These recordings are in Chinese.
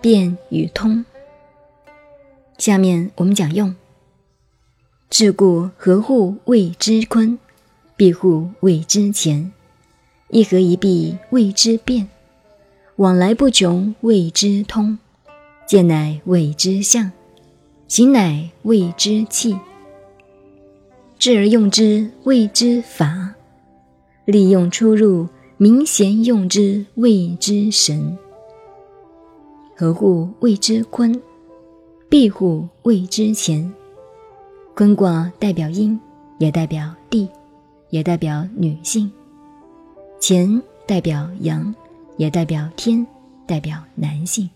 变与通。下面我们讲用。自故合户谓之坤，闭户谓之乾。一合一闭谓之变，往来不穷谓之通。见乃谓之象，行乃谓之气。智而用之谓之法，利用出入明贤用之谓之神。合户谓之坤，闭户谓之乾。坤卦代表阴，也代表地，也代表女性；乾代表阳，也代表天，代表男性。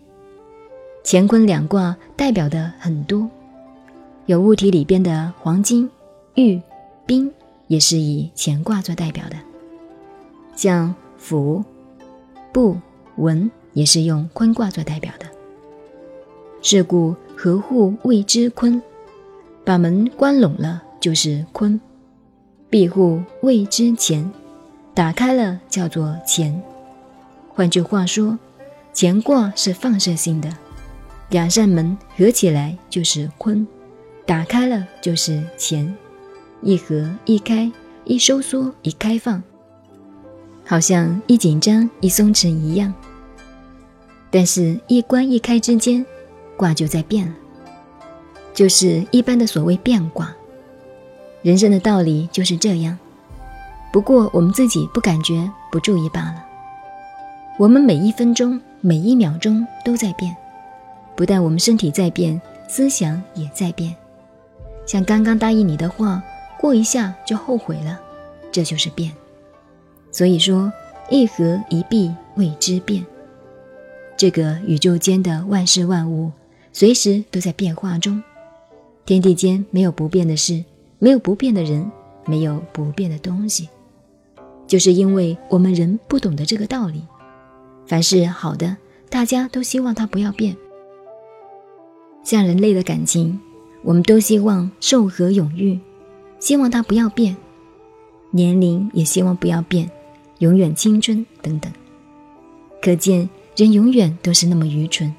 乾坤两卦代表的很多，有物体里边的黄金、玉、冰，也是以乾卦做代表的。像府、部、文，也是用坤卦做代表的。是故合户谓之坤。把门关拢了就是坤，闭户谓之乾，打开了叫做乾。换句话说，乾卦是放射性的，两扇门合起来就是坤，打开了就是乾，一合一开，一收缩一开放，好像一紧张一松弛一样。但是，一关一开之间，卦就在变了。就是一般的所谓变卦，人生的道理就是这样。不过我们自己不感觉、不注意罢了。我们每一分钟、每一秒钟都在变，不但我们身体在变，思想也在变。像刚刚答应你的话，过一下就后悔了，这就是变。所以说，一合一闭谓之变。这个宇宙间的万事万物，随时都在变化中。天地间没有不变的事，没有不变的人，没有不变的东西，就是因为我们人不懂得这个道理。凡是好的，大家都希望它不要变。像人类的感情，我们都希望寿和永浴，希望它不要变；年龄也希望不要变，永远青春等等。可见人永远都是那么愚蠢。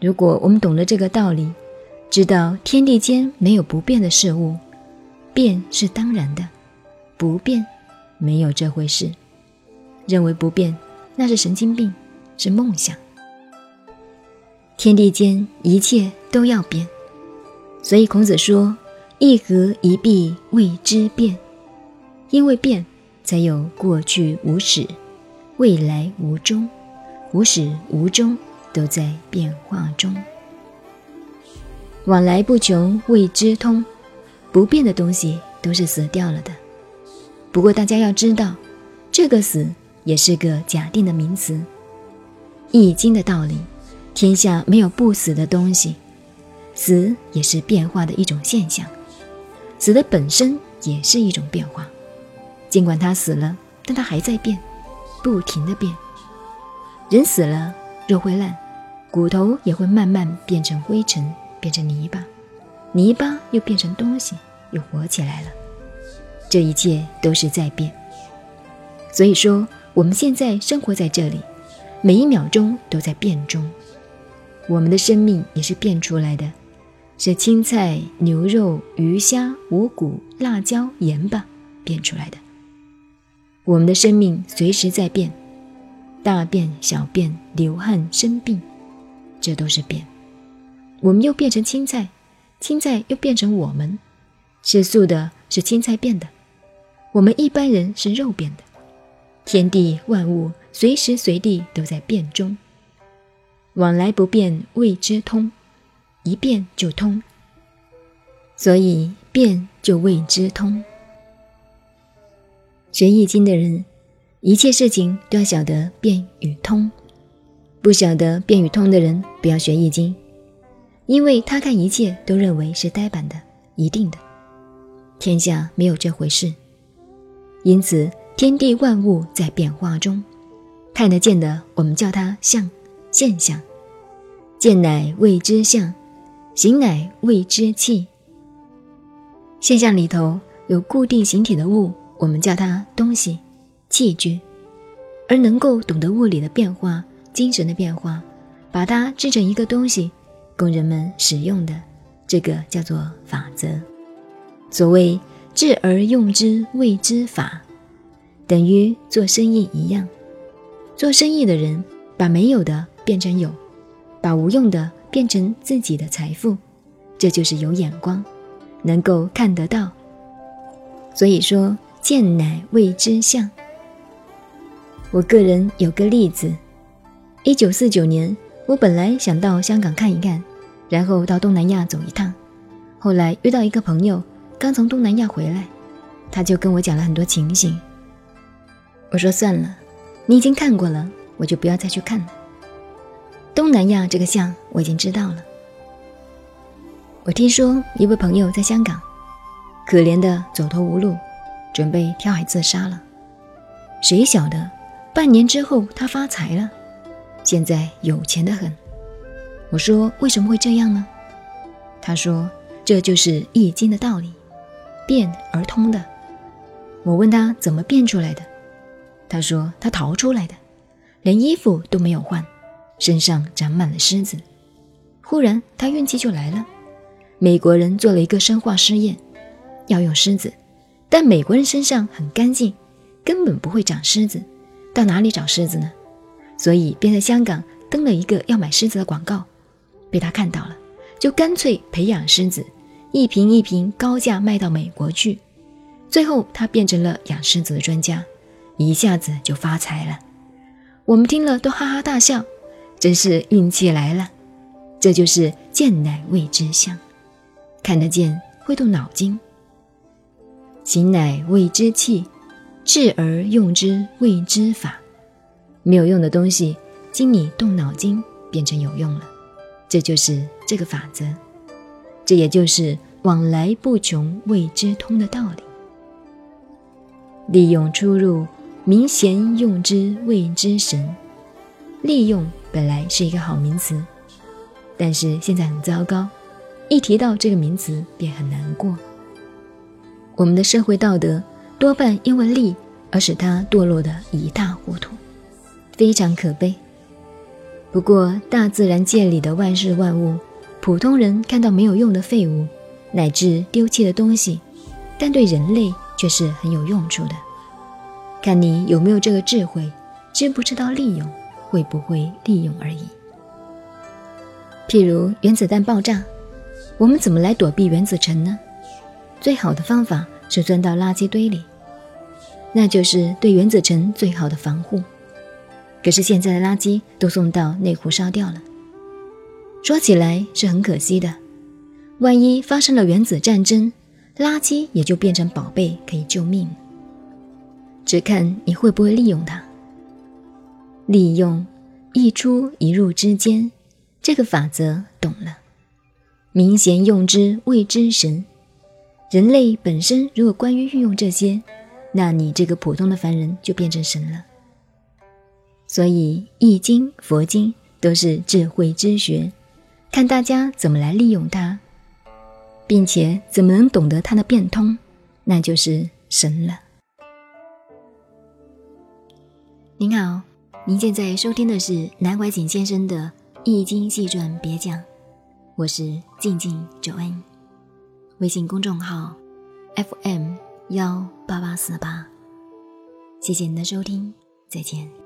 如果我们懂了这个道理，知道天地间没有不变的事物，变是当然的，不变没有这回事。认为不变，那是神经病，是梦想。天地间一切都要变，所以孔子说：“一合一闭谓之变。”因为变，才有过去无始，未来无终，无始无终，都在变化中。往来不穷谓之通，不变的东西都是死掉了的。不过大家要知道，这个死也是个假定的名词。易经的道理，天下没有不死的东西，死也是变化的一种现象。死的本身也是一种变化，尽管它死了，但它还在变，不停的变。人死了，肉会烂，骨头也会慢慢变成灰尘。变成泥巴，泥巴又变成东西，又活起来了。这一切都是在变。所以说，我们现在生活在这里，每一秒钟都在变中。我们的生命也是变出来的，是青菜、牛肉、鱼虾、五谷、辣椒、盐巴变出来的。我们的生命随时在变，大便、小便、流汗、生病，这都是变。我们又变成青菜，青菜又变成我们，吃素的是青菜变的，我们一般人是肉变的。天地万物随时随地都在变中，往来不变谓之通，一变就通，所以变就谓之通。学易经的人，一切事情都要晓得变与通，不晓得变与通的人，不要学易经。因为他看一切都认为是呆板的、一定的，天下没有这回事。因此，天地万物在变化中，看得见的我们叫它象、现象。见乃谓之象，形乃谓之气。现象里头有固定形体的物，我们叫它东西、器具；而能够懂得物理的变化、精神的变化。把它制成一个东西，供人们使用的，这个叫做法则。所谓智而用之谓之法，等于做生意一样。做生意的人把没有的变成有，把无用的变成自己的财富，这就是有眼光，能够看得到。所以说，见乃谓之相。我个人有个例子：一九四九年，我本来想到香港看一看，然后到东南亚走一趟。后来遇到一个朋友，刚从东南亚回来，他就跟我讲了很多情形。我说算了，你已经看过了，我就不要再去看了。东南亚这个像我已经知道了。我听说一位朋友在香港。可怜的走投无路，准备跳海自杀了。谁晓得，半年之后他发财了，现在有钱的很。我说为什么会这样呢？他说这就是易经的道理，变而通的。我问他怎么变出来的，他说他逃出来的，连衣服都没有换，身上长满了虱子。忽然他运气就来了，美国人做了一个生化试验。要用虱子，但美国人身上很干净，根本不会长虱子，到哪里找狮子呢？所以便在香港登了一个要买狮子的广告，被他看到了，就干脆培养狮子，一瓶一瓶高价卖到美国去。最后他变成了养狮子的专家，一下子就发财了。我们听了都哈哈大笑，真是运气来了。这就是见乃谓之相，看得见会动脑筋。行乃谓之器，智而用之谓之法。没有用的东西，经你动脑筋变成有用了，这就是这个法则。这也就是往来不穷谓之通的道理。利用出入，明贤用之谓之神。利用本来是一个好名词，但是现在很糟糕，一提到这个名词便很难过。我们的社会道德多半因为利而使它堕落的一塌糊涂，非常可悲。不过，大自然界里的万事万物，普通人看到没有用的废物，乃至丢弃的东西，但对人类却是很有用处的。看你有没有这个智慧，知不知道利用，会不会利用而已。譬如原子弹爆炸，我们怎么来躲避原子尘呢？最好的方法是钻到垃圾堆里，那就是对原子尘最好的防护。可是现在的垃圾都送到内湖烧掉了，说起来是很可惜的。万一发生了原子战争，垃圾也就变成宝贝，可以救命。只看你会不会利用它。利用一出一入之间，这个法则懂了。明贤用之谓之神。人类本身如果关于运用这些，那你这个普通的凡人就变成神了。所以《易经》《佛经》都是智慧之学，看大家怎么来利用它，并且怎么能懂得它的变通，那就是神了。您好，您现在收听的是南怀瑾先生的《易经细传别讲》，我是静静九恩。微信公众号：FM 幺八八四八，谢谢您的收听，再见。